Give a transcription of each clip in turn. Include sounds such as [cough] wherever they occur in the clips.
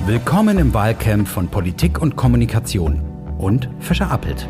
Willkommen im Wahlcamp von Politik und Kommunikation und Fischer Appelt.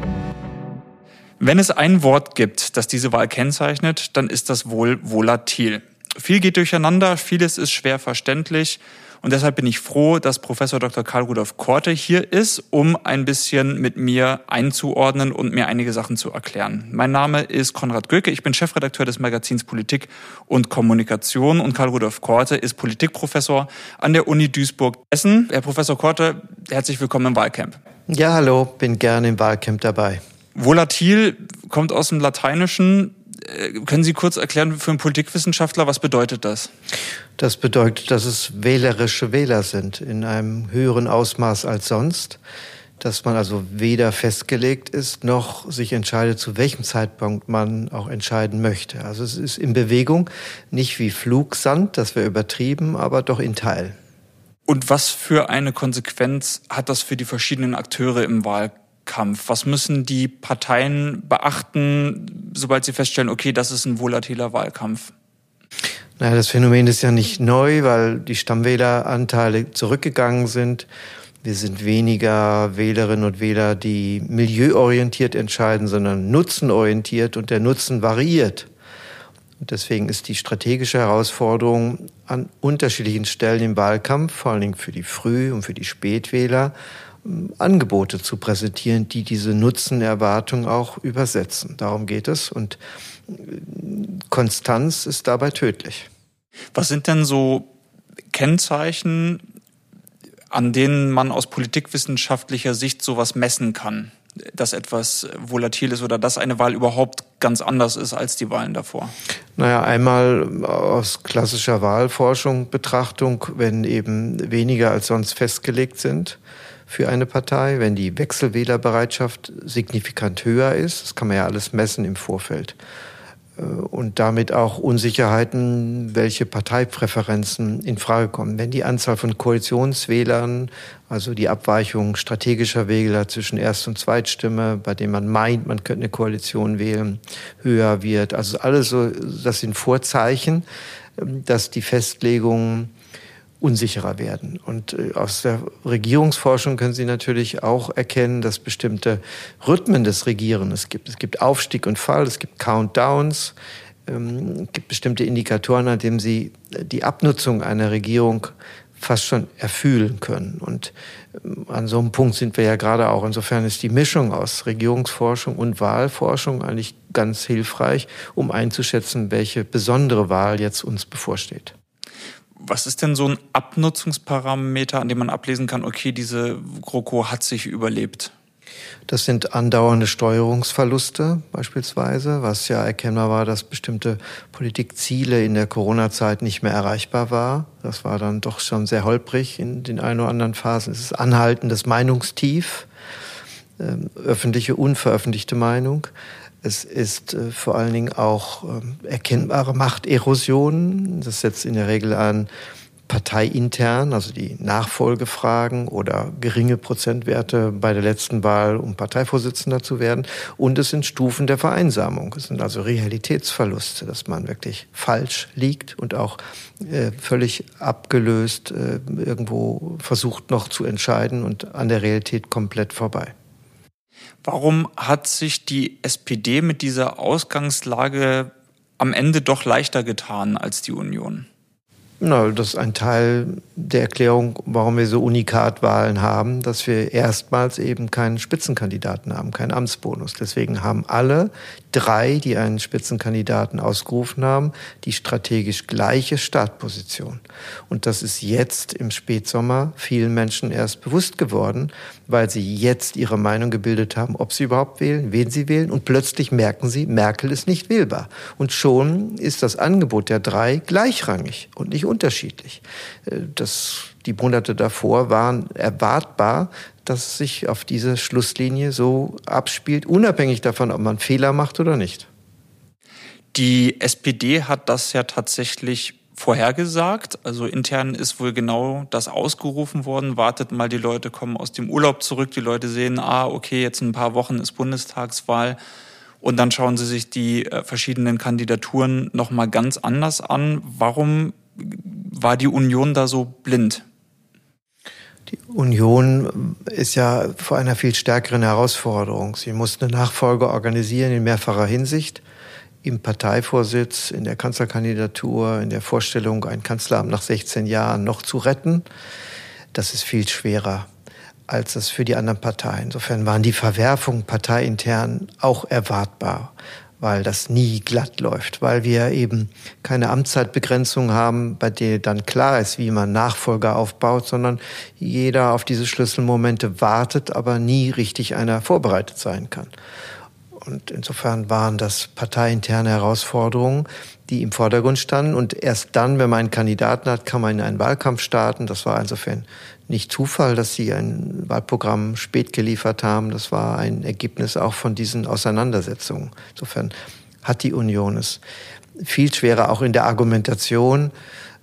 Wenn es ein Wort gibt, das diese Wahl kennzeichnet, dann ist das wohl volatil. Viel geht durcheinander, vieles ist schwer verständlich. Und deshalb bin ich froh, dass Professor Dr. Karl Rudolf Korte hier ist, um ein bisschen mit mir einzuordnen und mir einige Sachen zu erklären. Mein Name ist Konrad Göke, ich bin Chefredakteur des Magazins Politik und Kommunikation und Karl Rudolf Korte ist Politikprofessor an der Uni Duisburg-Essen. Herr Professor Korte, herzlich willkommen im Wahlcamp. Ja, hallo, bin gerne im Wahlcamp dabei. Volatil kommt aus dem Lateinischen. Äh, können Sie kurz erklären für einen Politikwissenschaftler, was bedeutet das? Das bedeutet, dass es wählerische Wähler sind in einem höheren Ausmaß als sonst, dass man also weder festgelegt ist, noch sich entscheidet, zu welchem Zeitpunkt man auch entscheiden möchte. Also es ist in Bewegung, nicht wie Flugsand, das wäre übertrieben, aber doch in Teil. Und was für eine Konsequenz hat das für die verschiedenen Akteure im Wahlkampf? Was müssen die Parteien beachten, sobald sie feststellen, okay, das ist ein volatiler Wahlkampf? Naja, das Phänomen ist ja nicht neu, weil die Stammwähleranteile zurückgegangen sind. Wir sind weniger Wählerinnen und Wähler, die milieuorientiert entscheiden, sondern nutzenorientiert und der Nutzen variiert. Und deswegen ist die strategische Herausforderung an unterschiedlichen Stellen im Wahlkampf, vor allen Dingen für die Früh- und für die Spätwähler, Angebote zu präsentieren, die diese Nutzenerwartung auch übersetzen. Darum geht es und Konstanz ist dabei tödlich. Was sind denn so Kennzeichen, an denen man aus politikwissenschaftlicher Sicht sowas messen kann? dass etwas volatil ist oder dass eine Wahl überhaupt ganz anders ist als die Wahlen davor? Naja, einmal aus klassischer Wahlforschung Betrachtung, wenn eben weniger als sonst festgelegt sind für eine Partei, wenn die Wechselwählerbereitschaft signifikant höher ist, das kann man ja alles messen im Vorfeld, äh, und damit auch Unsicherheiten, welche Parteipräferenzen in Frage kommen. Wenn die Anzahl von Koalitionswählern, also die Abweichung strategischer Wähler zwischen Erst- und Zweitstimme, bei dem man meint, man könnte eine Koalition wählen, höher wird. Also alles so, das sind Vorzeichen, ähm, dass die Festlegung unsicherer werden. Und äh, aus der Regierungsforschung können Sie natürlich auch erkennen, dass bestimmte Rhythmen des Regierens gibt. Es gibt Aufstieg und Fall, es gibt Countdowns, ähm, es gibt bestimmte Indikatoren, an denen Sie die Abnutzung einer Regierung fast schon erfühlen können. Und ähm, an so einem Punkt sind wir ja gerade auch. Insofern ist die Mischung aus Regierungsforschung und Wahlforschung eigentlich ganz hilfreich, um einzuschätzen, welche besondere Wahl jetzt uns bevorsteht. Was ist denn so ein Abnutzungsparameter, an dem man ablesen kann, okay, diese GroKo hat sich überlebt? Das sind andauernde Steuerungsverluste beispielsweise, was ja erkennbar war, dass bestimmte Politikziele in der Corona-Zeit nicht mehr erreichbar war. Das war dann doch schon sehr holprig in den ein oder anderen Phasen. Es ist anhaltendes Meinungstief, äh, öffentliche, unveröffentlichte Meinung. Es ist äh, vor allen Dingen auch äh, erkennbare Machterosion. Das setzt in der Regel an parteiintern, also die Nachfolgefragen oder geringe Prozentwerte bei der letzten Wahl, um Parteivorsitzender zu werden. Und es sind Stufen der Vereinsamung. Es sind also Realitätsverluste, dass man wirklich falsch liegt und auch äh, völlig abgelöst äh, irgendwo versucht noch zu entscheiden und an der Realität komplett vorbei. Warum hat sich die SPD mit dieser Ausgangslage am Ende doch leichter getan als die Union? Na, das ist ein Teil der Erklärung, warum wir so Unikatwahlen haben, dass wir erstmals eben keinen Spitzenkandidaten haben, keinen Amtsbonus. Deswegen haben alle drei, die einen Spitzenkandidaten ausgerufen haben, die strategisch gleiche Startposition. Und das ist jetzt im Spätsommer vielen Menschen erst bewusst geworden, weil sie jetzt ihre Meinung gebildet haben, ob sie überhaupt wählen, wen sie wählen. Und plötzlich merken sie, Merkel ist nicht wählbar. Und schon ist das Angebot der drei gleichrangig und nicht unterschiedlich. Äh, das, die Monate davor waren erwartbar, dass sich auf diese Schlusslinie so abspielt, unabhängig davon, ob man Fehler macht oder nicht. Die SPD hat das ja tatsächlich vorhergesagt. Also intern ist wohl genau das ausgerufen worden. Wartet mal, die Leute kommen aus dem Urlaub zurück. Die Leute sehen, ah, okay, jetzt in ein paar Wochen ist Bundestagswahl. Und dann schauen sie sich die äh, verschiedenen Kandidaturen nochmal ganz anders an. Warum war die Union da so blind? Die Union ist ja vor einer viel stärkeren Herausforderung. Sie muss eine Nachfolge organisieren in mehrfacher Hinsicht. Im Parteivorsitz, in der Kanzlerkandidatur, in der Vorstellung, ein Kanzleramt nach 16 Jahren noch zu retten. Das ist viel schwerer als es für die anderen Parteien. Insofern waren die Verwerfungen parteiintern auch erwartbar weil das nie glatt läuft, weil wir eben keine Amtszeitbegrenzung haben, bei der dann klar ist, wie man Nachfolger aufbaut, sondern jeder auf diese Schlüsselmomente wartet, aber nie richtig einer vorbereitet sein kann. Und insofern waren das parteiinterne Herausforderungen, die im Vordergrund standen. Und erst dann, wenn man einen Kandidaten hat, kann man in einen Wahlkampf starten. Das war insofern nicht Zufall, dass sie ein Wahlprogramm spät geliefert haben. Das war ein Ergebnis auch von diesen Auseinandersetzungen. Insofern hat die Union es viel schwerer auch in der Argumentation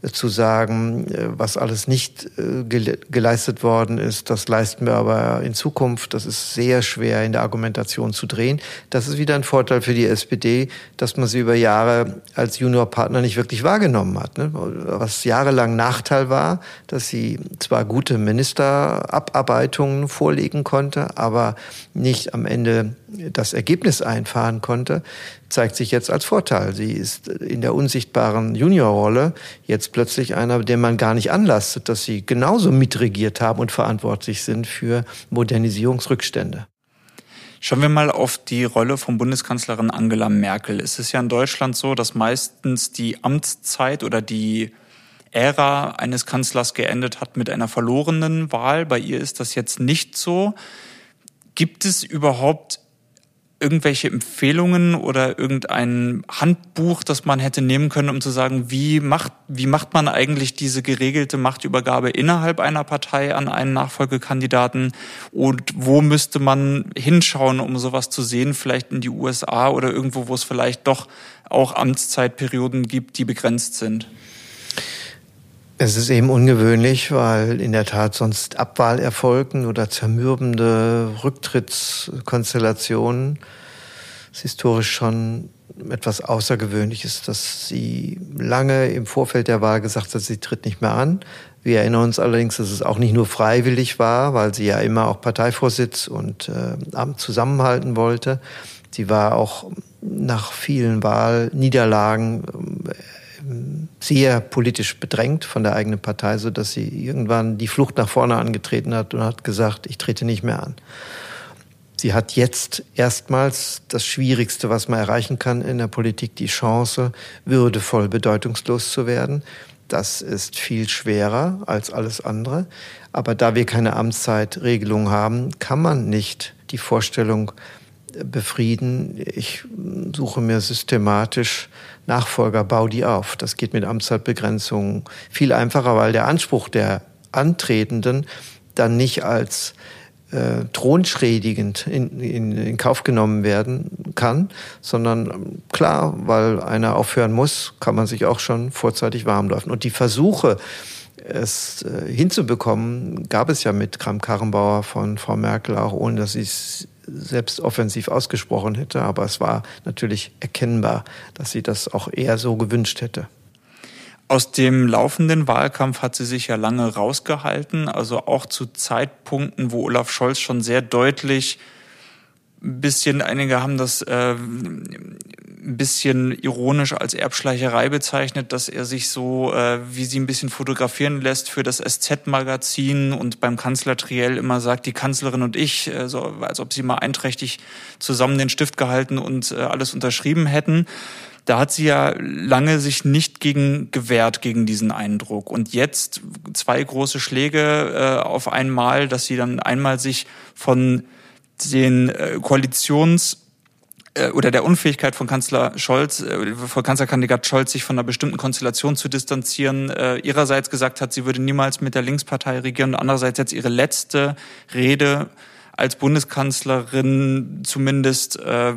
zu sagen, äh, was alles nicht äh, geleistet worden ist, das leisten wir aber in Zukunft. Das ist sehr schwer in der Argumentation zu drehen. Das ist wieder ein Vorteil für die SPD, dass man sie über Jahre als Juniorpartner nicht wirklich wahrgenommen hat. Ne? Was jahrelang Nachteil war, dass sie zwar gute Ministerabarbeitungen vorlegen konnte, aber nicht am Ende das Ergebnis einfahren konnte, zeigt sich jetzt als Vorteil. Sie ist in der unsichtbaren Juniorrolle jetzt plötzlich einer, den man gar nicht anlastet, dass sie genauso mitregiert haben und verantwortlich sind für Modernisierungsrückstände. Schauen wir mal auf die Rolle von Bundeskanzlerin Angela Merkel. Es ist ja in Deutschland so, dass meistens die Amtszeit oder die Ära eines Kanzlers geendet hat mit einer verlorenen Wahl. Bei ihr ist das jetzt nicht so. Gibt es überhaupt irgendwelche Empfehlungen oder irgendein Handbuch, das man hätte nehmen können, um zu sagen, wie macht, wie macht man eigentlich diese geregelte Machtübergabe innerhalb einer Partei an einen Nachfolgekandidaten und wo müsste man hinschauen, um sowas zu sehen, vielleicht in die USA oder irgendwo, wo es vielleicht doch auch Amtszeitperioden gibt, die begrenzt sind? Es ist eben ungewöhnlich, weil in der Tat sonst Abwahlerfolgen oder zermürbende Rücktrittskonstellationen es historisch schon etwas Außergewöhnliches, dass sie lange im Vorfeld der Wahl gesagt hat, sie tritt nicht mehr an. Wir erinnern uns allerdings, dass es auch nicht nur freiwillig war, weil sie ja immer auch Parteivorsitz und äh, Amt zusammenhalten wollte. Sie war auch nach vielen Wahlniederlagen sehr politisch bedrängt von der eigenen Partei, so dass sie irgendwann die Flucht nach vorne angetreten hat und hat gesagt, ich trete nicht mehr an. Sie hat jetzt erstmals das Schwierigste, was man erreichen kann in der Politik, die Chance, würdevoll bedeutungslos zu werden. Das ist viel schwerer als alles andere. Aber da wir keine Amtszeitregelung haben, kann man nicht die Vorstellung befrieden. Ich suche mir systematisch Nachfolger, bau die auf. Das geht mit Amtszeitbegrenzung viel einfacher, weil der Anspruch der Antretenden dann nicht als äh, thronschädigend in, in, in Kauf genommen werden kann, sondern klar, weil einer aufhören muss, kann man sich auch schon vorzeitig warm laufen. Und die Versuche, es äh, hinzubekommen, gab es ja mit Kram-Karrenbauer von Frau Merkel auch, ohne dass sie es selbst offensiv ausgesprochen hätte. Aber es war natürlich erkennbar, dass sie das auch eher so gewünscht hätte. Aus dem laufenden Wahlkampf hat sie sich ja lange rausgehalten, also auch zu Zeitpunkten, wo Olaf Scholz schon sehr deutlich bisschen, einige haben das äh, ein bisschen ironisch als Erbschleicherei bezeichnet, dass er sich so, äh, wie sie ein bisschen fotografieren lässt für das SZ-Magazin und beim Kanzler Triell immer sagt, die Kanzlerin und ich, äh, so, als ob sie mal einträchtig zusammen den Stift gehalten und äh, alles unterschrieben hätten. Da hat sie ja lange sich nicht gegen gewehrt, gegen diesen Eindruck. Und jetzt zwei große Schläge äh, auf einmal, dass sie dann einmal sich von den äh, Koalitions- äh, oder der Unfähigkeit von Kanzler Scholz, äh, von Kanzlerkandidat Scholz, sich von einer bestimmten Konstellation zu distanzieren, ihrerseits gesagt hat, sie würde niemals mit der Linkspartei regieren andererseits jetzt ihre letzte Rede als Bundeskanzlerin zumindest äh,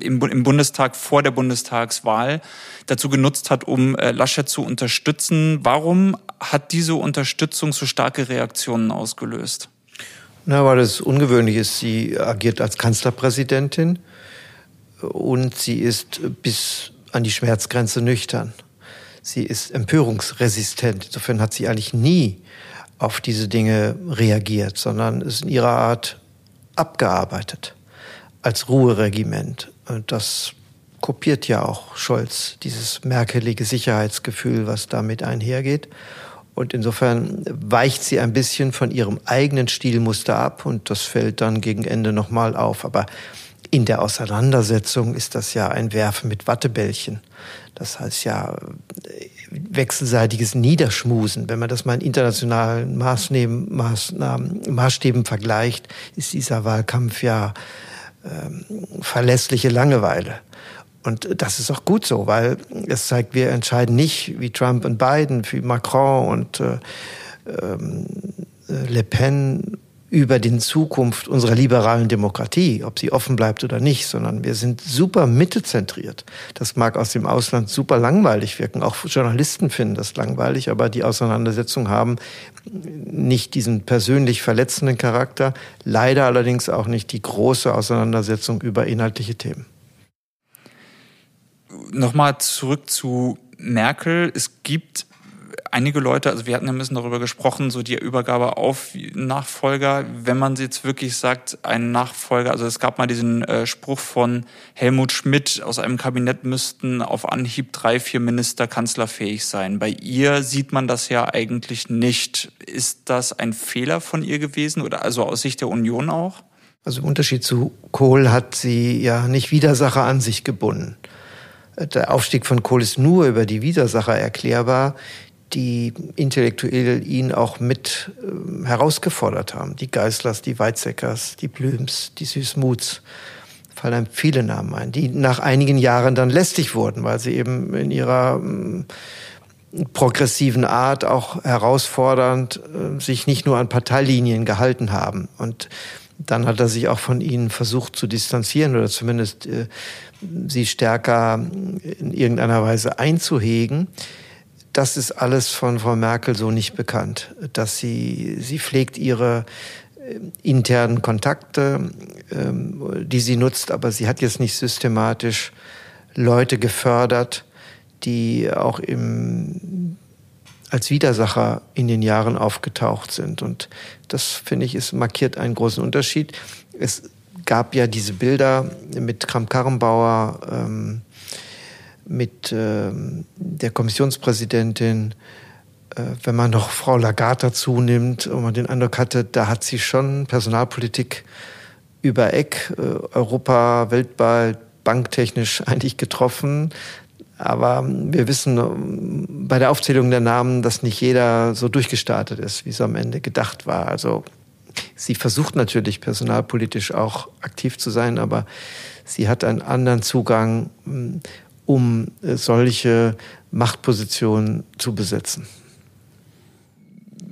im, im Bundestag vor der Bundestagswahl dazu genutzt hat, um äh, Laschet zu unterstützen. Warum hat diese Unterstützung so starke Reaktionen ausgelöst? Na, weil es ungewöhnlich ist. Sie agiert als Kanzlerpräsidentin und sie ist bis an die Schmerzgrenze nüchtern. Sie ist empörungsresistent. Insofern hat sie eigentlich nie auf diese Dinge reagiert, sondern ist in ihrer Art abgearbeitet als Ruheregiment. Und das kopiert ja auch Scholz, dieses merkelige Sicherheitsgefühl, was damit einhergeht. Und insofern weicht sie ein bisschen von ihrem eigenen Stilmuster ab und das fällt dann gegen Ende nochmal auf. Aber in der Auseinandersetzung ist das ja ein Werfen mit Wattebällchen. Das heißt ja wechselseitiges Niederschmusen. Wenn man das mal in internationalen Maßnahmen, Maßnahmen, Maßstäben vergleicht, ist dieser Wahlkampf ja ähm, verlässliche Langeweile. Und das ist auch gut so, weil es zeigt, wir entscheiden nicht wie Trump und Biden, wie Macron und äh, ähm, Le Pen über die Zukunft unserer liberalen Demokratie, ob sie offen bleibt oder nicht, sondern wir sind super mittelzentriert. Das mag aus dem Ausland super langweilig wirken. Auch Journalisten finden das langweilig, aber die Auseinandersetzungen haben nicht diesen persönlich verletzenden Charakter, leider allerdings auch nicht die große Auseinandersetzung über inhaltliche Themen. Nochmal zurück zu Merkel. Es gibt einige Leute, also wir hatten ein bisschen darüber gesprochen, so die Übergabe auf Nachfolger, wenn man jetzt wirklich sagt, ein Nachfolger, also es gab mal diesen äh, Spruch von Helmut Schmidt, aus einem Kabinett müssten auf Anhieb drei, vier Minister kanzlerfähig sein. Bei ihr sieht man das ja eigentlich nicht. Ist das ein Fehler von ihr gewesen oder also aus Sicht der Union auch? Also im Unterschied zu Kohl hat sie ja nicht Widersacher an sich gebunden. Der Aufstieg von Kohl ist nur über die Widersacher erklärbar, die intellektuell ihn auch mit äh, herausgefordert haben. Die Geislers, die Weizsäckers, die Blüms, die Süßmuths. Fallen einem viele Namen ein, die nach einigen Jahren dann lästig wurden, weil sie eben in ihrer äh, progressiven Art auch herausfordernd äh, sich nicht nur an Parteilinien gehalten haben. Und dann hat er sich auch von ihnen versucht zu distanzieren oder zumindest äh, sie stärker in irgendeiner Weise einzuhegen das ist alles von Frau Merkel so nicht bekannt, dass sie, sie pflegt ihre äh, internen Kontakte, ähm, die sie nutzt, aber sie hat jetzt nicht systematisch Leute gefördert, die auch im, als Widersacher in den Jahren aufgetaucht sind. Und das, finde ich, ist, markiert einen großen Unterschied. Es gab ja diese Bilder mit Kram-Karrenbauer, ähm, mit äh, der Kommissionspräsidentin, äh, wenn man noch Frau Lagarde dazu nimmt und man den Eindruck hatte, da hat sie schon Personalpolitik über Eck, äh, Europa, weltweit, banktechnisch [laughs] eigentlich getroffen. Aber wir wissen ähm, bei der Aufzählung der Namen, dass nicht jeder so durchgestartet ist, wie es am Ende gedacht war. Also sie versucht natürlich personalpolitisch auch aktiv zu sein, aber sie hat einen anderen Zugang hm, um äh, solche Machtpositionen zu besetzen.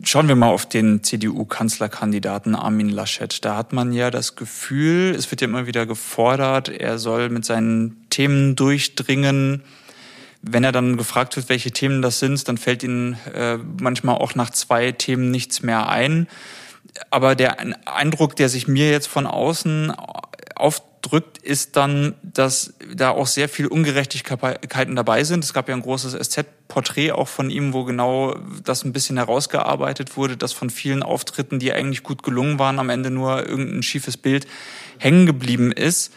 Schauen wir mal auf den CDU-Kanzlerkandidaten Armin Laschet. Da hat man ja das Gefühl, es wird ja immer wieder gefordert, er soll mit seinen Themen durchdringen. Wenn er dann gefragt wird, welche Themen das sind, dann fällt ihm äh, manchmal auch nach zwei Themen nichts mehr ein. Aber der Eindruck, der sich mir jetzt von außen auf drückt, ist dann, dass da auch sehr viele Ungerechtigkeiten dabei sind. Es gab ja ein großes SZ-Porträt auch von ihm, wo genau das ein bisschen herausgearbeitet wurde, dass von vielen Auftritten, die eigentlich gut gelungen waren, am Ende nur irgendein schiefes Bild hängen geblieben ist.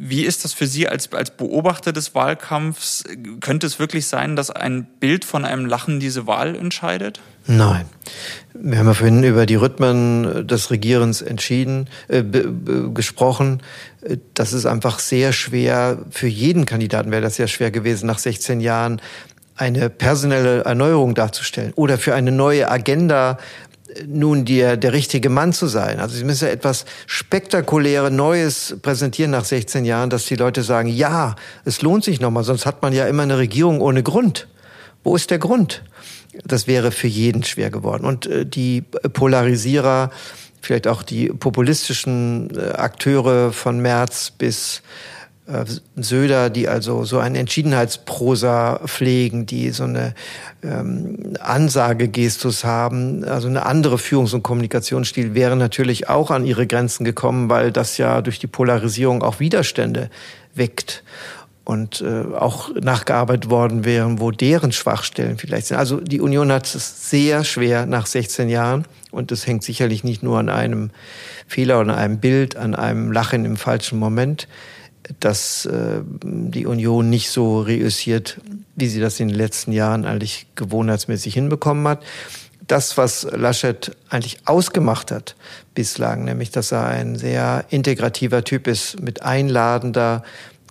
Wie ist das für Sie als, als Beobachter des Wahlkampfs? Könnte es wirklich sein, dass ein Bild von einem Lachen diese Wahl entscheidet? Nein. Wir haben ja vorhin über die Rhythmen des Regierens entschieden, äh, gesprochen. Das ist einfach sehr schwer. Für jeden Kandidaten wäre das sehr schwer gewesen, nach 16 Jahren eine personelle Erneuerung darzustellen oder für eine neue Agenda nun der, der richtige Mann zu sein. Also Sie müssen ja etwas spektakuläre Neues präsentieren nach 16 Jahren, dass die Leute sagen, ja, es lohnt sich nochmal, sonst hat man ja immer eine Regierung ohne Grund. Wo ist der Grund? Das wäre für jeden schwer geworden. Und äh, die Polarisierer, vielleicht auch die populistischen äh, Akteure von März bis Söder, die also so eine Entschiedenheitsprosa pflegen, die so eine ähm, Ansagegestus haben, also eine andere Führungs- und Kommunikationsstil, wären natürlich auch an ihre Grenzen gekommen, weil das ja durch die Polarisierung auch Widerstände weckt. und äh, auch nachgearbeitet worden wären, wo deren Schwachstellen vielleicht sind. Also die Union hat es sehr schwer nach 16 Jahren und es hängt sicherlich nicht nur an einem Fehler oder einem Bild, an einem Lachen im falschen Moment, dass äh, die Union nicht so reüssiert, wie sie das in den letzten Jahren eigentlich gewohnheitsmäßig hinbekommen hat. Das, was Laschet eigentlich ausgemacht hat bislang, nämlich dass er ein sehr integrativer Typ ist, mit einladender,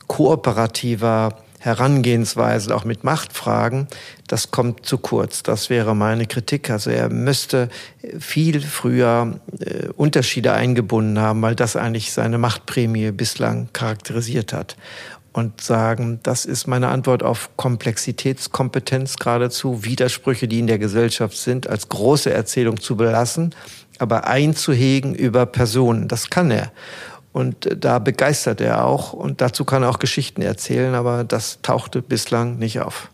kooperativer Herangehensweise, auch mit Machtfragen, das kommt zu kurz. Das wäre meine Kritik. Also er müsste viel früher äh, Unterschiede eingebunden haben, weil das eigentlich seine Machtprämie bislang charakterisiert hat und sagen, das ist meine Antwort auf Komplexitätskompetenz geradezu, Widersprüche, die in der Gesellschaft sind, als große Erzählung zu belassen, aber einzuhegen über Personen. Das kann er. Und da begeistert er auch und dazu kann er auch Geschichten erzählen, aber das tauchte bislang nicht auf.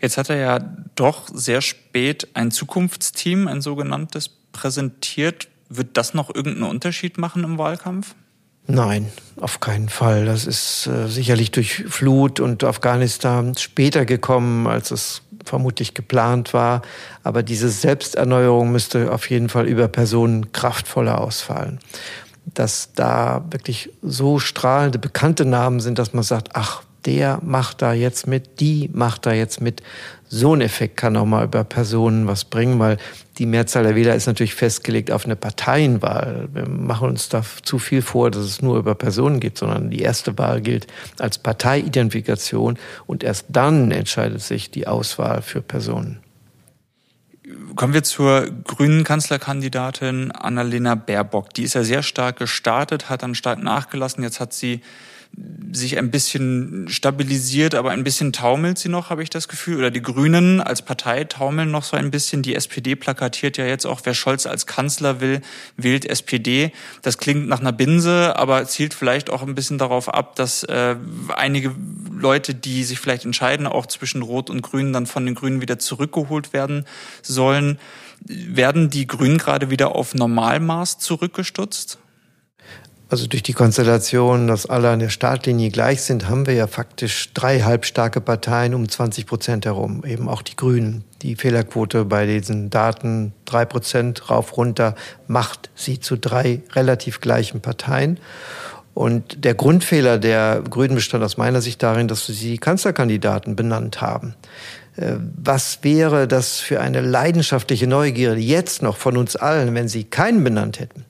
Jetzt hat er ja doch sehr spät ein Zukunftsteam, ein sogenanntes, präsentiert. Wird das noch irgendeinen Unterschied machen im Wahlkampf? Nein, auf keinen Fall. Das ist äh, sicherlich durch Flut und Afghanistan später gekommen, als es vermutlich geplant war. Aber diese Selbsterneuerung müsste auf jeden Fall über Personen kraftvoller ausfallen. Dass da wirklich so strahlende, bekannte Namen sind, dass man sagt, ach, der macht da jetzt mit, die macht da jetzt mit. So ein Effekt kann auch mal über Personen was bringen, weil die Mehrzahl der Wähler ist natürlich festgelegt auf eine Parteienwahl. Wir machen uns da zu viel vor, dass es nur über Personen geht, sondern die erste Wahl gilt als Parteiidentifikation und erst dann entscheidet sich die Auswahl für Personen. Kommen wir zur grünen Kanzlerkandidatin Annalena Baerbock. Die ist ja sehr stark gestartet, hat dann stark nachgelassen. Jetzt hat sie sich ein bisschen stabilisiert, aber ein bisschen taumelt sie noch, habe ich das Gefühl. Oder die Grünen als Partei taumeln noch so ein bisschen. Die SPD plakatiert ja jetzt auch, wer Scholz als Kanzler will, wählt SPD. Das klingt nach einer Binse, aber zielt vielleicht auch ein bisschen darauf ab, dass äh, einige Leute, die sich vielleicht entscheiden, auch zwischen Rot und Grün, dann von den Grünen wieder zurückgeholt werden sollen. Werden die Grünen gerade wieder auf Normalmaß zurückgestutzt? Also durch die Konstellation, dass alle an der Startlinie gleich sind, haben wir ja faktisch drei halbstarke Parteien um 20 Prozent herum, eben auch die Grünen. Die Fehlerquote bei diesen Daten drei Prozent rauf runter macht sie zu drei relativ gleichen Parteien. Und der Grundfehler der Grünen bestand aus meiner Sicht darin, dass sie Kanzlerkandidaten benannt haben. Äh, was wäre das für eine leidenschaftliche Neugierde jetzt noch von uns allen, wenn Sie keinen benannt hätten?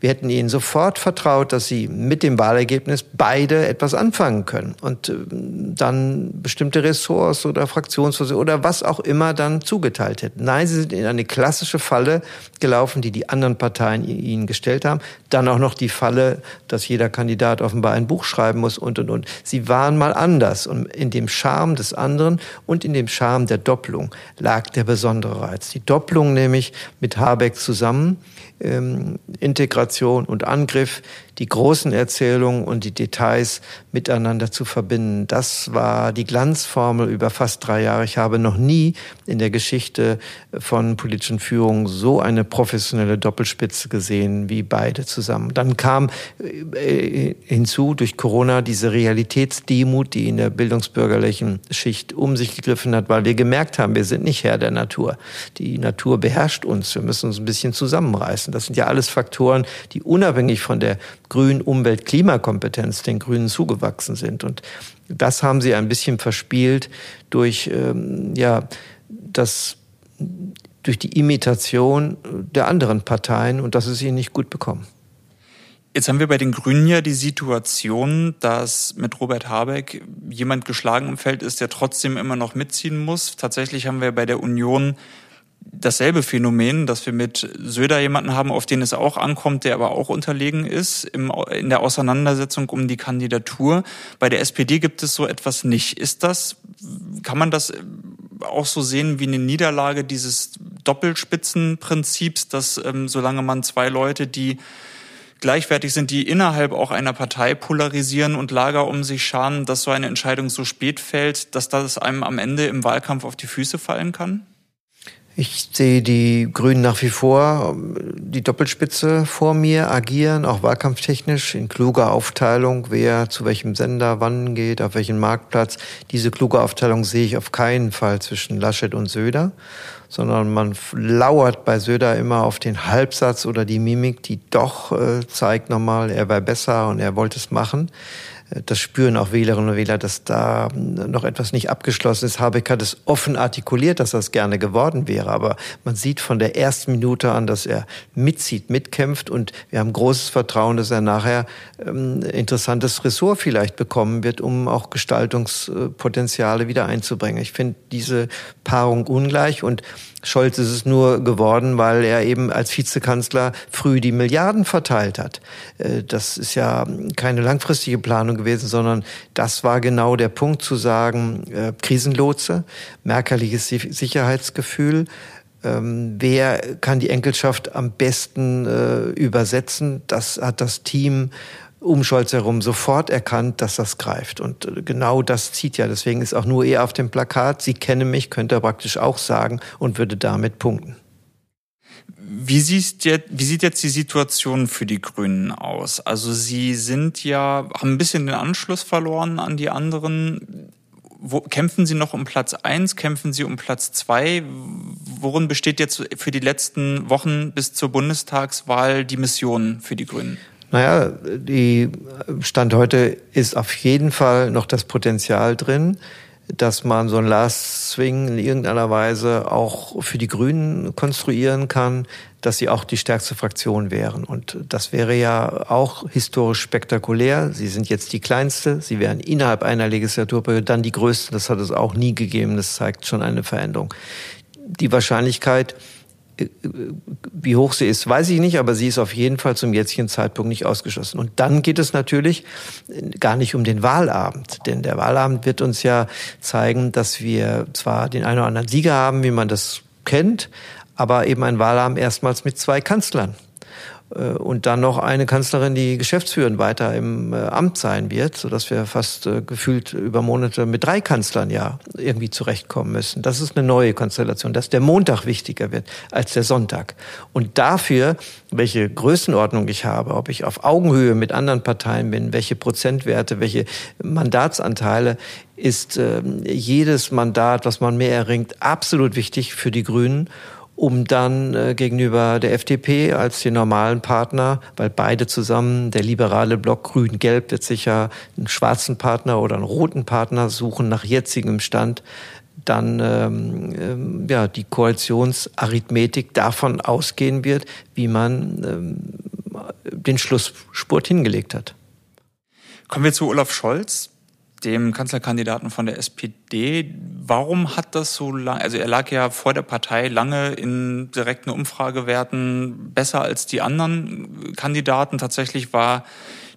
Wir hätten Ihnen sofort vertraut, dass Sie mit dem Wahlergebnis beide etwas anfangen können und äh, dann bestimmte Ressorts oder Fraktionsvorsitzende oder was auch immer dann zugeteilt hätten. Nein, Sie sind in eine klassische Falle gelaufen, die die anderen Parteien Ihnen gestellt haben. Dann auch noch die Falle, dass jeder Kandidat offenbar ein Buch schreiben muss und, und, und. Sie waren mal anders und in dem Charme des anderen und in dem Charme Charme der Doppelung lag der besondere Reiz. Die Doppelung nämlich mit Habeck zusammen, ähm, Integration und Angriff, die großen Erzählungen und die Details miteinander zu verbinden. Das war die Glanzformel über fast drei Jahre. Ich habe noch nie in der Geschichte von politischen Führungen so eine professionelle Doppelspitze gesehen wie beide zusammen. Dann kam äh, hinzu durch Corona diese Realitätsdemut, die in der bildungsbürgerlichen Schicht um sich gegriffen hat, weil wir gemerkt haben, wir sind nicht Herr der Natur. Die Natur beherrscht uns. Wir müssen uns ein bisschen zusammenreißen. Das sind ja alles Faktoren, die unabhängig von der Grün-, Umwelt-, Klimakompetenz den Grünen zugewachsen sind. Und das haben sie ein bisschen verspielt durch, ähm, ja, das, durch die Imitation der anderen Parteien und das ist ihnen nicht gut bekommen. Jetzt haben wir bei den Grünen ja die Situation, dass mit Robert Habeck jemand geschlagen im Feld ist, der trotzdem immer noch mitziehen muss. Tatsächlich haben wir bei der Union dasselbe Phänomen, dass wir mit Söder jemanden haben, auf den es auch ankommt, der aber auch unterlegen ist im, in der Auseinandersetzung um die Kandidatur. Bei der SPD gibt es so etwas nicht. Ist das, kann man das auch so sehen wie eine Niederlage dieses Doppelspitzenprinzips, dass ähm, solange man zwei Leute, die gleichwertig sind, die innerhalb auch einer Partei polarisieren und Lager um sich scharen, dass so eine Entscheidung so spät fällt, dass das einem am Ende im Wahlkampf auf die Füße fallen kann? Ich sehe die Grünen nach wie vor die Doppelspitze vor mir agieren, auch wahlkampftechnisch in kluger Aufteilung, wer zu welchem Sender wann geht, auf welchen Marktplatz. Diese kluge Aufteilung sehe ich auf keinen Fall zwischen Laschet und Söder, sondern man lauert bei Söder immer auf den Halbsatz oder die Mimik, die doch äh, zeigt nochmal, er war besser und er wollte es machen das spüren auch Wählerinnen und Wähler, dass da noch etwas nicht abgeschlossen ist. Habeck hat es offen artikuliert, dass das gerne geworden wäre. Aber man sieht von der ersten Minute an, dass er mitzieht, mitkämpft. Und wir haben großes Vertrauen, dass er nachher ähm, interessantes Ressort vielleicht bekommen wird, um auch Gestaltungspotenziale wieder einzubringen. Ich finde diese Paarung ungleich und Scholz ist es nur geworden, weil er eben als Vizekanzler früh die Milliarden verteilt hat. Äh, das ist ja keine langfristige Planung gewesen, sondern das war genau der Punkt zu sagen, äh, Krisenlotse, merkerliches Sicherheitsgefühl, ähm, wer kann die Enkelschaft am besten äh, übersetzen? Das hat das Team um Scholz herum sofort erkannt, dass das greift. Und äh, genau das zieht ja. Deswegen ist auch nur er auf dem Plakat. Sie kennen mich, könnte er praktisch auch sagen und würde damit punkten. Wie sieht, jetzt, wie sieht jetzt die Situation für die Grünen aus? Also sie sind ja, haben ein bisschen den Anschluss verloren an die anderen. Wo, kämpfen Sie noch um Platz eins? Kämpfen Sie um Platz zwei? Worin besteht jetzt für die letzten Wochen bis zur Bundestagswahl die Mission für die Grünen? Naja, die Stand heute ist auf jeden Fall noch das Potenzial drin, dass man so ein Last Swing in irgendeiner Weise auch für die Grünen konstruieren kann, dass sie auch die stärkste Fraktion wären. Und das wäre ja auch historisch spektakulär. Sie sind jetzt die kleinste. Sie wären innerhalb einer Legislaturperiode dann die größte. Das hat es auch nie gegeben. Das zeigt schon eine Veränderung. Die Wahrscheinlichkeit, wie hoch sie ist, weiß ich nicht, aber sie ist auf jeden Fall zum jetzigen Zeitpunkt nicht ausgeschlossen. Und dann geht es natürlich gar nicht um den Wahlabend, denn der Wahlabend wird uns ja zeigen, dass wir zwar den einen oder anderen Sieger haben, wie man das kennt, aber eben ein Wahlabend erstmals mit zwei Kanzlern. Äh, und dann noch eine Kanzlerin, die geschäftsführend weiter im äh, Amt sein wird, so dass wir fast äh, gefühlt über Monate mit drei Kanzlern ja irgendwie zurechtkommen müssen. Das ist eine neue Konstellation, dass der Montag wichtiger wird als der Sonntag. Und dafür, welche Größenordnung ich habe, ob ich auf Augenhöhe mit anderen Parteien bin, welche Prozentwerte, welche Mandatsanteile, ist äh, jedes Mandat, was man mehr erringt, absolut wichtig für die Grünen um dann äh, gegenüber der FDP als den normalen Partner, weil beide zusammen, der liberale Block Grün-Gelb wird sicher einen schwarzen Partner oder einen roten Partner suchen nach jetzigem Stand, dann ähm, ähm, ja die Koalitionsarithmetik davon ausgehen wird, wie man ähm, den Schlussspurt hingelegt hat. Kommen wir zu Olaf Scholz dem Kanzlerkandidaten von der SPD. Warum hat das so lange, also er lag ja vor der Partei lange in direkten Umfragewerten besser als die anderen Kandidaten. Tatsächlich war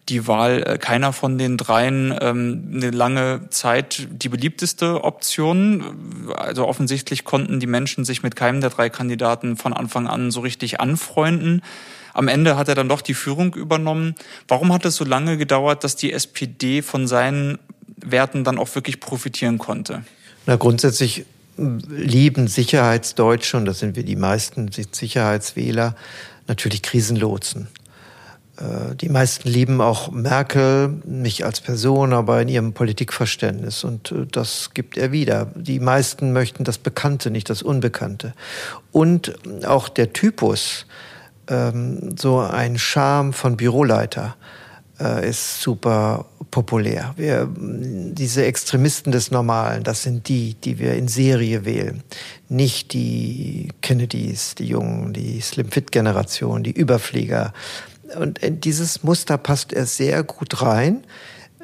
die Wahl äh, keiner von den dreien ähm, eine lange Zeit die beliebteste Option. Also offensichtlich konnten die Menschen sich mit keinem der drei Kandidaten von Anfang an so richtig anfreunden. Am Ende hat er dann doch die Führung übernommen. Warum hat es so lange gedauert, dass die SPD von seinen Werten dann auch wirklich profitieren konnte? Na, grundsätzlich lieben Sicherheitsdeutsche, und das sind wir die meisten Sicherheitswähler, natürlich Krisenlotsen. Äh, die meisten lieben auch Merkel, mich als Person, aber in ihrem Politikverständnis. Und äh, das gibt er wieder. Die meisten möchten das Bekannte, nicht das Unbekannte. Und auch der Typus, ähm, so ein Charme von Büroleiter, äh, ist super populär. Wir, diese Extremisten des Normalen, das sind die, die wir in Serie wählen. Nicht die Kennedys, die Jungen, die Slim-Fit-Generation, die Überflieger. Und in dieses Muster passt er sehr gut rein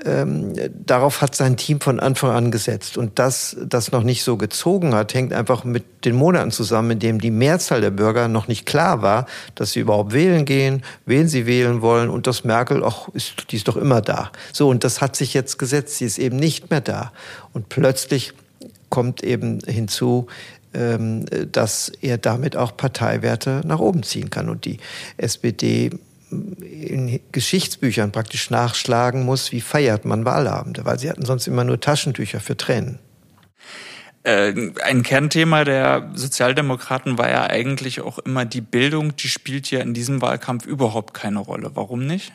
ähm, darauf hat sein Team von Anfang an gesetzt. Und dass das noch nicht so gezogen hat, hängt einfach mit den Monaten zusammen, in dem die Mehrzahl der Bürger noch nicht klar war, dass sie überhaupt wählen gehen, wen sie wählen wollen und dass Merkel auch ist, die ist doch immer da. So, und das hat sich jetzt gesetzt. Sie ist eben nicht mehr da. Und plötzlich kommt eben hinzu, ähm, dass er damit auch Parteiwerte nach oben ziehen kann. Und die SPD in Geschichtsbüchern praktisch nachschlagen muss, wie feiert man Wahlabende, weil sie hatten sonst immer nur Taschentücher für Tränen. Äh, ein Kernthema der Sozialdemokraten war ja eigentlich auch immer die Bildung. Die spielt ja in diesem Wahlkampf überhaupt keine Rolle. Warum nicht?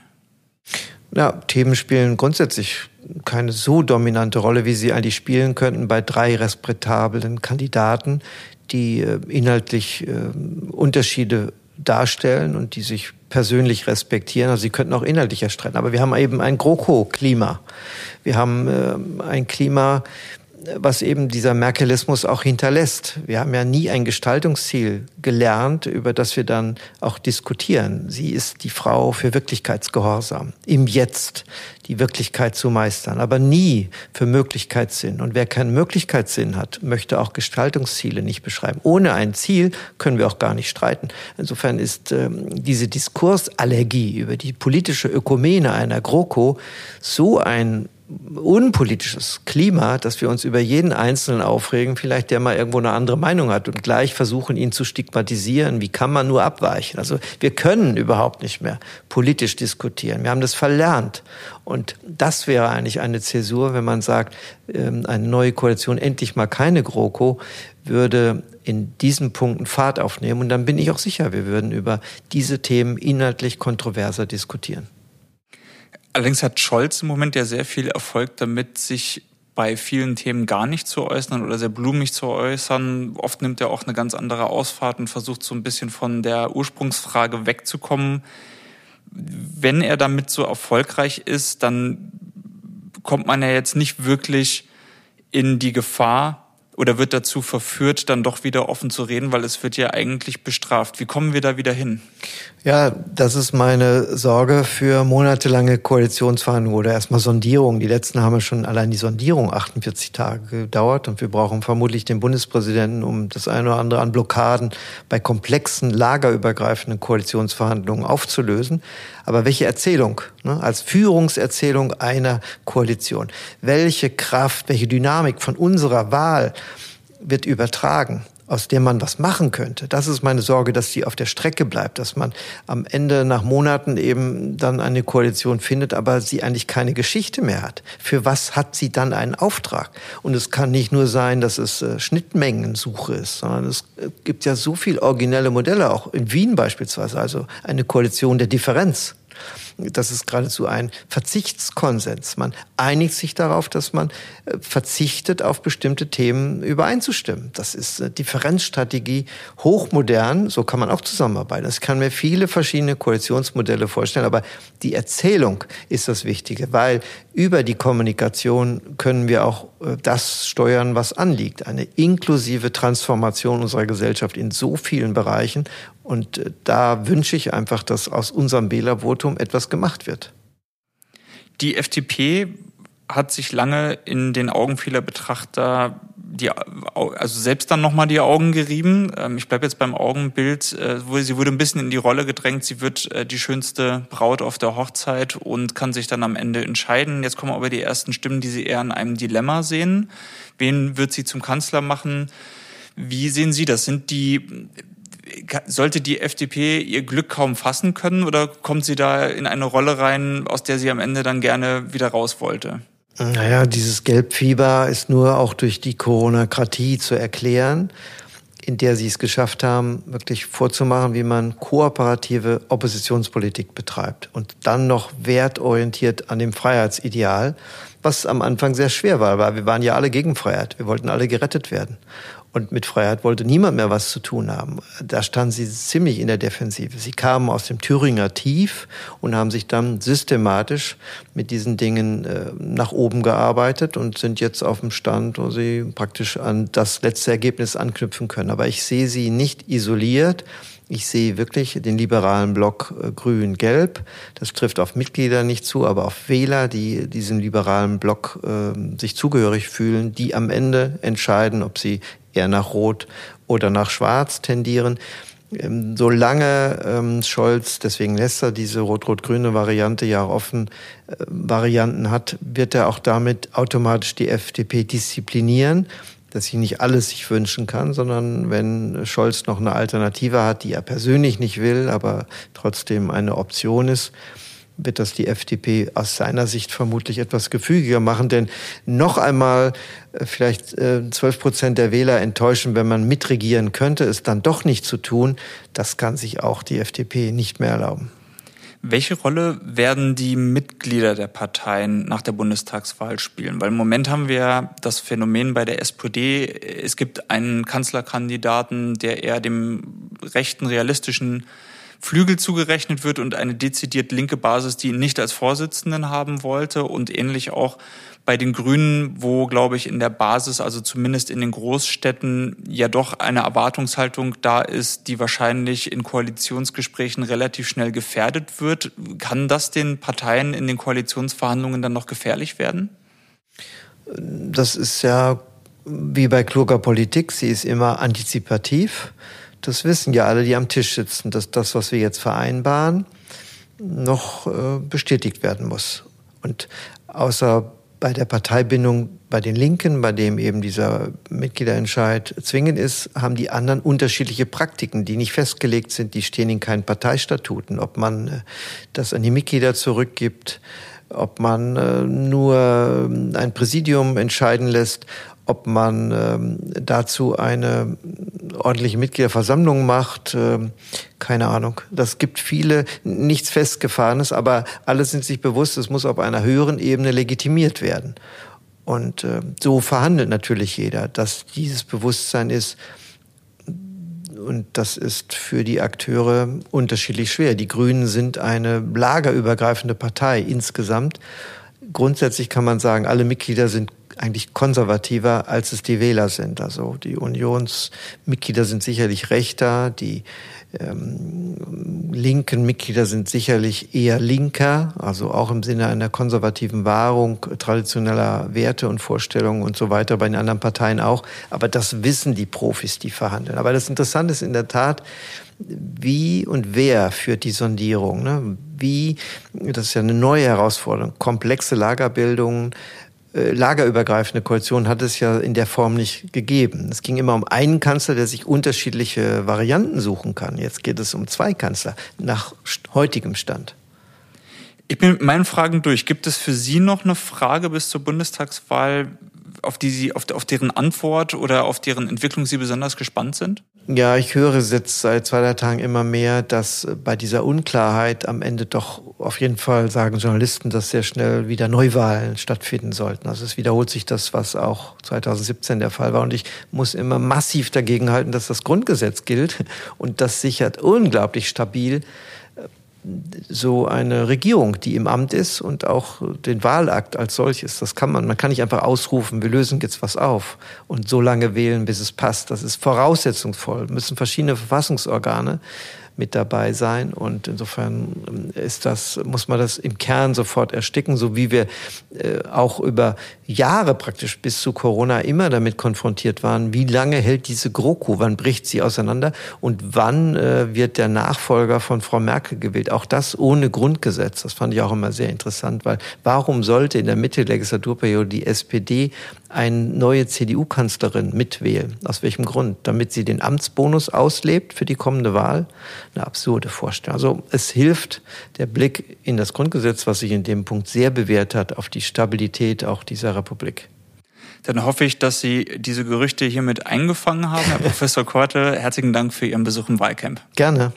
Ja, Themen spielen grundsätzlich keine so dominante Rolle, wie sie eigentlich spielen könnten bei drei respektablen Kandidaten, die äh, inhaltlich äh, Unterschiede darstellen und die sich persönlich respektieren. Also sie könnten auch inhaltlich erstreiten. Aber wir haben eben ein GroKo-Klima. Wir haben äh, ein Klima, was eben dieser Merkelismus auch hinterlässt. Wir haben ja nie ein Gestaltungsziel gelernt, über das wir dann auch diskutieren. Sie ist die Frau für Wirklichkeitsgehorsam, im Jetzt die Wirklichkeit zu meistern, aber nie für Möglichkeitssinn. Und wer keinen Möglichkeitssinn hat, möchte auch Gestaltungsziele nicht beschreiben. Ohne ein Ziel können wir auch gar nicht streiten. Insofern ist ähm, diese Diskursallergie über die politische Ökumene einer GroKo so ein unpolitisches Klima, dass wir uns über jeden Einzelnen aufregen, vielleicht der mal irgendwo eine andere Meinung hat und gleich versuchen, ihn zu stigmatisieren. Wie kann man nur abweichen? Also wir können überhaupt nicht mehr politisch diskutieren. Wir haben das verlernt. Und das wäre eigentlich eine Zäsur, wenn man sagt, ähm, eine neue Koalition, endlich mal keine GroKo, würde in diesen Punkten Fahrt aufnehmen. Und dann bin ich auch sicher, wir würden über diese Themen inhaltlich kontroverser diskutieren. Allerdings hat Scholz im Moment ja sehr viel Erfolg damit, sich bei vielen Themen gar nicht zu äußern oder sehr blumig zu äußern. Oft nimmt er auch eine ganz andere Ausfahrt und versucht so ein bisschen von der Ursprungsfrage wegzukommen. Wenn er damit so erfolgreich ist, dann kommt man ja jetzt nicht wirklich in die Gefahr, oder wird dazu verführt, dann doch wieder offen zu reden, weil es wird ja eigentlich bestraft. Wie kommen wir da wieder hin? Ja, das ist meine Sorge für monatelange Koalitionsverhandlungen oder erstmal Sondierungen. Die letzten haben ja schon allein die Sondierung 48 Tage gedauert und wir brauchen vermutlich den Bundespräsidenten, um das eine oder andere an Blockaden bei komplexen lagerübergreifenden Koalitionsverhandlungen aufzulösen. Aber welche Erzählung, ne, als Führungserzählung einer Koalition, welche Kraft, welche Dynamik von unserer Wahl wird übertragen? Aus der man was machen könnte. Das ist meine Sorge, dass sie auf der Strecke bleibt, dass man am Ende nach Monaten eben dann eine Koalition findet, aber sie eigentlich keine Geschichte mehr hat. Für was hat sie dann einen Auftrag? Und es kann nicht nur sein, dass es äh, Schnittmengensuche ist, sondern es äh, gibt ja so viel originelle Modelle, auch in Wien beispielsweise, also eine Koalition der Differenz. Das ist geradezu ein Verzichtskonsens. Man einigt sich darauf, dass man äh, verzichtet, auf bestimmte Themen übereinzustimmen. Das ist eine Differenzstrategie hochmodern. So kann man auch zusammenarbeiten. Ich kann mir viele verschiedene Koalitionsmodelle vorstellen, aber die Erzählung ist das Wichtige, weil über die Kommunikation können wir auch äh, das steuern, was anliegt. Eine inklusive Transformation unserer Gesellschaft in so vielen Bereichen. Und äh, da wünsche ich einfach, dass aus unserem Wählervotum etwas gemacht wird. Die FDP hat sich lange in den Augen vieler Betrachter die, also selbst dann nochmal die Augen gerieben. Ähm, ich bleibe jetzt beim Augenbild. Äh, sie wurde ein bisschen in die Rolle gedrängt. Sie wird äh, die schönste Braut auf der Hochzeit und kann sich dann am Ende entscheiden. Jetzt kommen aber die ersten Stimmen, die sie eher in einem Dilemma sehen. Wen wird sie zum Kanzler machen? Wie sehen Sie das? Sind die sollte die FDP ihr Glück kaum fassen können oder kommt sie da in eine Rolle rein, aus der sie am Ende dann gerne wieder raus wollte? Naja, dieses Gelbfieber ist nur auch durch die Coronakratie zu erklären, in der sie es geschafft haben, wirklich vorzumachen, wie man kooperative Oppositionspolitik betreibt und dann noch wertorientiert an dem Freiheitsideal, was am Anfang sehr schwer war, weil wir waren ja alle gegen Freiheit. Wir wollten alle gerettet werden. Und mit Freiheit wollte niemand mehr was zu tun haben. Da standen sie ziemlich in der Defensive. Sie kamen aus dem Thüringer Tief und haben sich dann systematisch mit diesen Dingen äh, nach oben gearbeitet und sind jetzt auf dem Stand, wo sie praktisch an das letzte Ergebnis anknüpfen können. Aber ich sehe sie nicht isoliert. Ich sehe wirklich den liberalen Block äh, grün-gelb. Das trifft auf Mitglieder nicht zu, aber auf Wähler, die diesem liberalen Block äh, sich zugehörig fühlen, die am Ende entscheiden, ob sie eher nach Rot oder nach Schwarz tendieren. Ähm, solange ähm, Scholz, deswegen lässt er diese rot-rot-grüne Variante ja offen, äh, Varianten hat, wird er auch damit automatisch die FDP disziplinieren, dass sie nicht alles sich wünschen kann, sondern wenn Scholz noch eine Alternative hat, die er persönlich nicht will, aber trotzdem eine Option ist, wird das die FDP aus seiner Sicht vermutlich etwas gefügiger machen. Denn noch einmal äh, vielleicht äh, zwölf Prozent der Wähler enttäuschen, wenn man mitregieren könnte, es dann doch nicht zu tun, das kann sich auch die FDP nicht mehr erlauben. Welche Rolle werden die Mitglieder der Parteien nach der Bundestagswahl spielen? Weil im Moment haben wir das Phänomen bei der SPD, es gibt einen Kanzlerkandidaten, der eher dem rechten, realistischen Flügel zugerechnet wird und eine dezidiert linke Basis, die ihn nicht als Vorsitzenden haben wollte und ähnlich auch bei den Grünen, wo, glaube ich, in der Basis, also zumindest in den Großstädten, ja doch eine Erwartungshaltung da ist, die wahrscheinlich in Koalitionsgesprächen relativ schnell gefährdet wird. Kann das den Parteien in den Koalitionsverhandlungen dann noch gefährlich werden? Das ist ja wie bei kluger Politik, sie ist immer antizipativ. Das wissen ja alle, die am Tisch sitzen, dass das, was wir jetzt vereinbaren, noch äh, bestätigt werden muss. Und außer bei der Parteibindung bei den Linken, bei dem eben dieser Mitgliederentscheid zwingend ist, haben die anderen unterschiedliche Praktiken, die nicht festgelegt sind, die stehen in keinen Parteistatuten. Ob man äh, das an die Mitglieder zurückgibt, ob man äh, nur ein Präsidium entscheiden lässt, ob man ähm, dazu eine ordentliche Mitgliederversammlung macht, ähm, keine Ahnung. Das gibt viele, nichts Festgefahrenes, aber alle sind sich bewusst, es muss auf einer höheren Ebene legitimiert werden. Und äh, so verhandelt natürlich jeder, dass dieses Bewusstsein ist, und das ist für die Akteure unterschiedlich schwer. Die Grünen sind eine lagerübergreifende Partei insgesamt. Grundsätzlich kann man sagen, alle Mitglieder sind eigentlich konservativer, als es die Wähler sind. Also die Unionsmitglieder sind sicherlich rechter, die ähm, linken Mitglieder sind sicherlich eher linker, also auch im Sinne einer konservativen Wahrung traditioneller Werte und Vorstellungen und so weiter, bei den anderen Parteien auch. Aber das wissen die Profis, die verhandeln. Aber das Interessante ist in der Tat, wie und wer führt die Sondierung? Ne? Wie, das ist ja eine neue Herausforderung, komplexe Lagerbildungen, lagerübergreifende Koalition hat es ja in der Form nicht gegeben. Es ging immer um einen Kanzler, der sich unterschiedliche Varianten suchen kann. Jetzt geht es um zwei Kanzler nach heutigem Stand. Ich bin mit meinen Fragen durch. Gibt es für Sie noch eine Frage bis zur Bundestagswahl, auf die Sie, auf, auf deren Antwort oder auf deren Entwicklung Sie besonders gespannt sind? Ja, ich höre jetzt seit zwei, drei Tagen immer mehr, dass bei dieser Unklarheit am Ende doch auf jeden Fall sagen Journalisten, dass sehr schnell wieder Neuwahlen stattfinden sollten. Also es wiederholt sich das, was auch 2017 der Fall war. Und ich muss immer massiv dagegen halten, dass das Grundgesetz gilt. Und das sichert unglaublich stabil so eine Regierung, die im Amt ist und auch den Wahlakt als solches. Das kann man, man kann nicht einfach ausrufen, wir lösen jetzt was auf und so lange wählen, bis es passt. Das ist voraussetzungsvoll. Müssen verschiedene Verfassungsorgane mit dabei sein. Und insofern ähm, ist das, muss man das im Kern sofort ersticken, so wie wir äh, auch über Jahre praktisch bis zu Corona immer damit konfrontiert waren. Wie lange hält diese GroKo? Wann bricht sie auseinander? Und wann äh, wird der Nachfolger von Frau Merkel gewählt? Auch das ohne Grundgesetz. Das fand ich auch immer sehr interessant, weil warum sollte in der Mitte der Legislaturperiode die SPD eine neue CDU-Kanzlerin mitwählen. Aus welchem Grund? Damit sie den Amtsbonus auslebt für die kommende Wahl? Eine absurde Vorstellung. Also es hilft der Blick in das Grundgesetz, was sich in dem Punkt sehr bewährt hat, auf die Stabilität auch dieser Republik. Dann hoffe ich, dass Sie diese Gerüchte hiermit eingefangen haben. Herr [laughs] Professor Korte, herzlichen Dank für Ihren Besuch im Wahlcamp. Gerne.